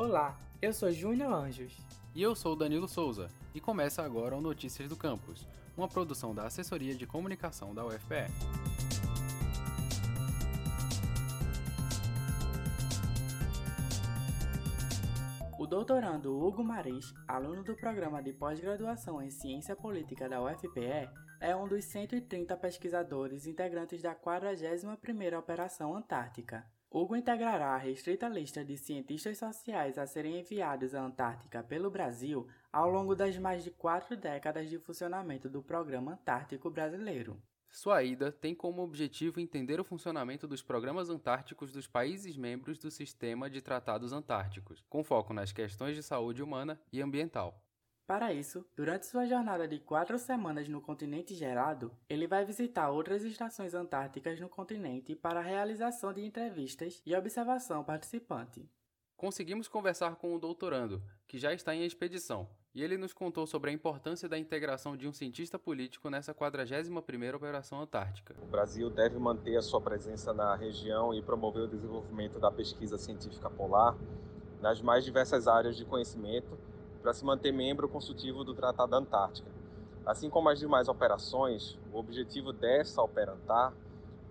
Olá, eu sou Júnior Anjos. E eu sou Danilo Souza, e começa agora o Notícias do Campus, uma produção da Assessoria de Comunicação da UFPE. O doutorando Hugo Maris, aluno do programa de pós-graduação em Ciência Política da UFPE, é um dos 130 pesquisadores integrantes da 41ª Operação Antártica. Hugo integrará a restrita lista de cientistas sociais a serem enviados à Antártica pelo Brasil ao longo das mais de quatro décadas de funcionamento do Programa Antártico Brasileiro. Sua ida tem como objetivo entender o funcionamento dos programas antárticos dos países membros do Sistema de Tratados Antárticos, com foco nas questões de saúde humana e ambiental. Para isso, durante sua jornada de quatro semanas no continente gerado, ele vai visitar outras estações antárticas no continente para a realização de entrevistas e observação participante. Conseguimos conversar com o doutorando, que já está em expedição, e ele nos contou sobre a importância da integração de um cientista político nessa 41ª Operação Antártica. O Brasil deve manter a sua presença na região e promover o desenvolvimento da pesquisa científica polar nas mais diversas áreas de conhecimento para se manter membro consultivo do Tratado da Antártica. Assim como as demais operações, o objetivo dessa Operantar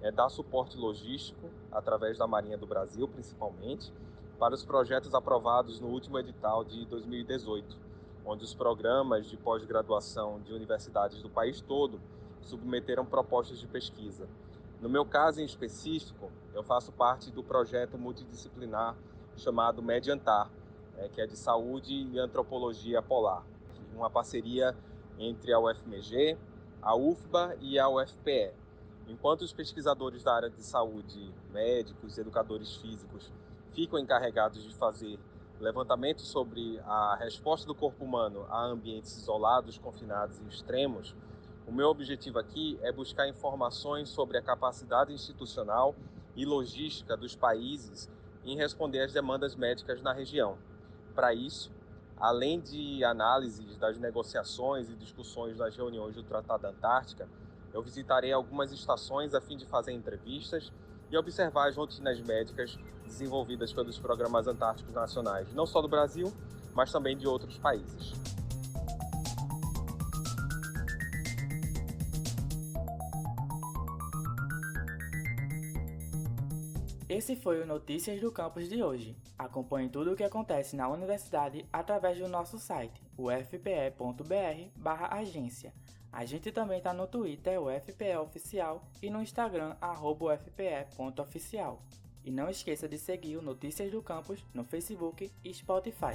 é dar suporte logístico, através da Marinha do Brasil principalmente, para os projetos aprovados no último edital de 2018, onde os programas de pós-graduação de universidades do país todo submeteram propostas de pesquisa. No meu caso em específico, eu faço parte do projeto multidisciplinar chamado Mediantar, é, que é de saúde e antropologia polar, uma parceria entre a UFMG, a UFBA e a UFPE. Enquanto os pesquisadores da área de saúde, médicos educadores físicos, ficam encarregados de fazer levantamento sobre a resposta do corpo humano a ambientes isolados, confinados e extremos, o meu objetivo aqui é buscar informações sobre a capacidade institucional e logística dos países em responder às demandas médicas na região. Para isso, além de análises das negociações e discussões das reuniões do Tratado da Antártica, eu visitarei algumas estações a fim de fazer entrevistas e observar as rotinas médicas desenvolvidas pelos programas antárticos nacionais, não só do Brasil, mas também de outros países. Esse foi o Notícias do Campus de hoje. Acompanhe tudo o que acontece na universidade através do nosso site, ufpe.br/agência. A gente também está no Twitter, UFPE Oficial, e no Instagram, ufpe.oficial. E não esqueça de seguir o Notícias do Campus no Facebook e Spotify.